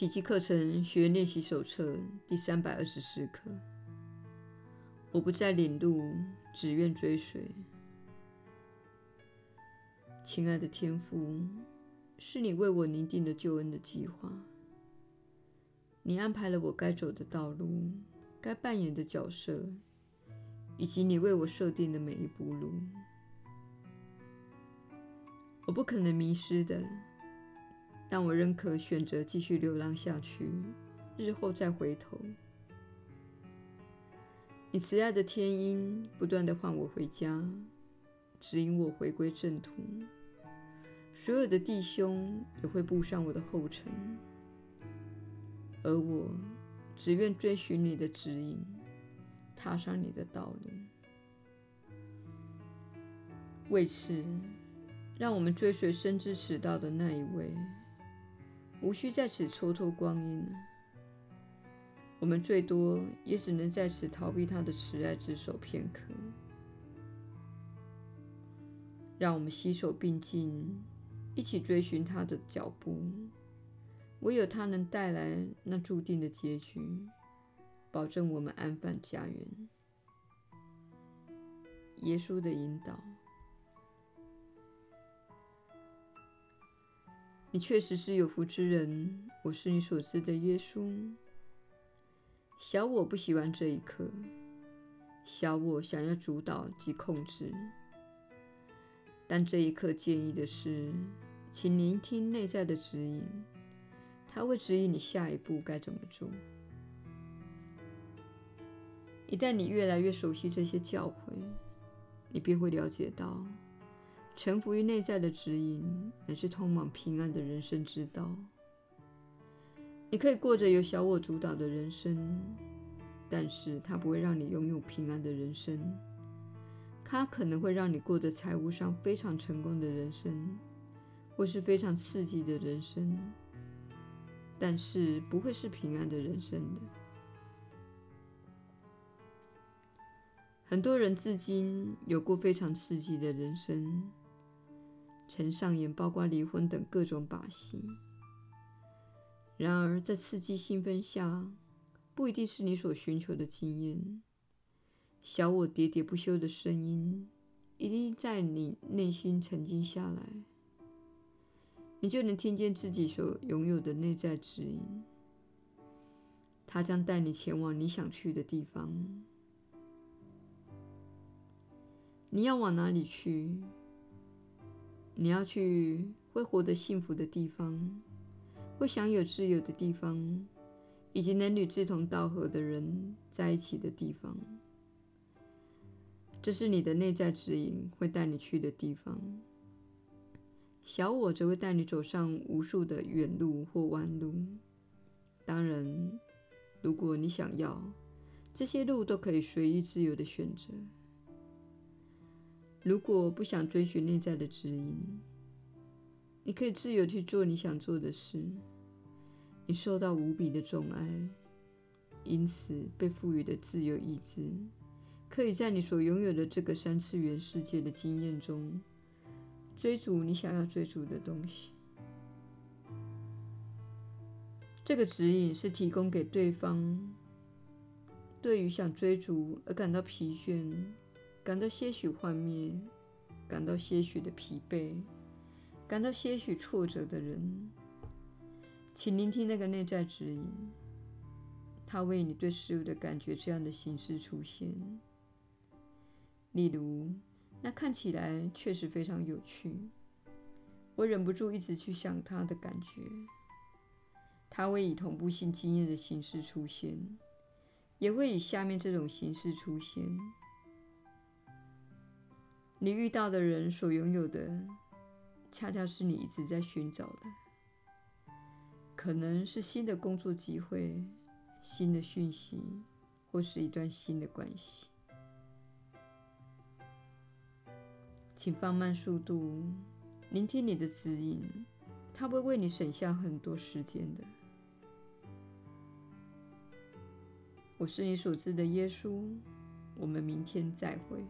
奇迹课程学员练习手册第三百二十四课。我不再领路，只愿追随。亲爱的天父，是你为我拟定的救恩的计划。你安排了我该走的道路，该扮演的角色，以及你为我设定的每一步路。我不可能迷失的，但我仍可选择继续流浪下去，日后再回头。你慈爱的天音不断地唤我回家，指引我回归正途。所有的弟兄也会步上我的后尘。而我只愿追寻你的指引，踏上你的道路。为此，让我们追随深知此道的那一位，无需在此蹉跎光阴。我们最多也只能在此逃避他的慈爱之手片刻。让我们携手并进，一起追寻他的脚步。唯有他能带来那注定的结局，保证我们安返家园。耶稣的引导，你确实是有福之人。我是你所知的耶稣。小我不喜欢这一刻，小我想要主导及控制。但这一刻建议的是，请聆听内在的指引。他会指引你下一步该怎么做。一旦你越来越熟悉这些教诲，你便会了解到，臣服于内在的指引，乃是通往平安的人生之道。你可以过着由小我主导的人生，但是它不会让你拥有平安的人生。它可能会让你过着财务上非常成功的人生，或是非常刺激的人生。但是不会是平安的人生的。很多人至今有过非常刺激的人生，曾上演包括离婚等各种把戏。然而，在刺激兴奋下，不一定是你所寻求的经验。小我喋喋不休的声音，一定在你内心沉静下来。你就能听见自己所拥有的内在指引，它将带你前往你想去的地方。你要往哪里去？你要去会活得幸福的地方，会享有自由的地方，以及能与志同道合的人在一起的地方。这是你的内在指引会带你去的地方。小我则会带你走上无数的远路或弯路。当然，如果你想要，这些路都可以随意自由的选择。如果不想追寻内在的指引，你可以自由去做你想做的事。你受到无比的宠爱，因此被赋予的自由意志，可以在你所拥有的这个三次元世界的经验中。追逐你想要追逐的东西。这个指引是提供给对方，对于想追逐而感到疲倦、感到些许幻灭、感到些许的疲惫、感到些许挫折的人，请聆听那个内在指引，它为你对事物的感觉这样的形式出现，例如。那看起来确实非常有趣，我忍不住一直去想它的感觉。它会以同步性经验的形式出现，也会以下面这种形式出现。你遇到的人所拥有的，恰恰是你一直在寻找的，可能是新的工作机会、新的讯息，或是一段新的关系。请放慢速度，聆听你的指引，它会为你省下很多时间的。我是你所知的耶稣，我们明天再会。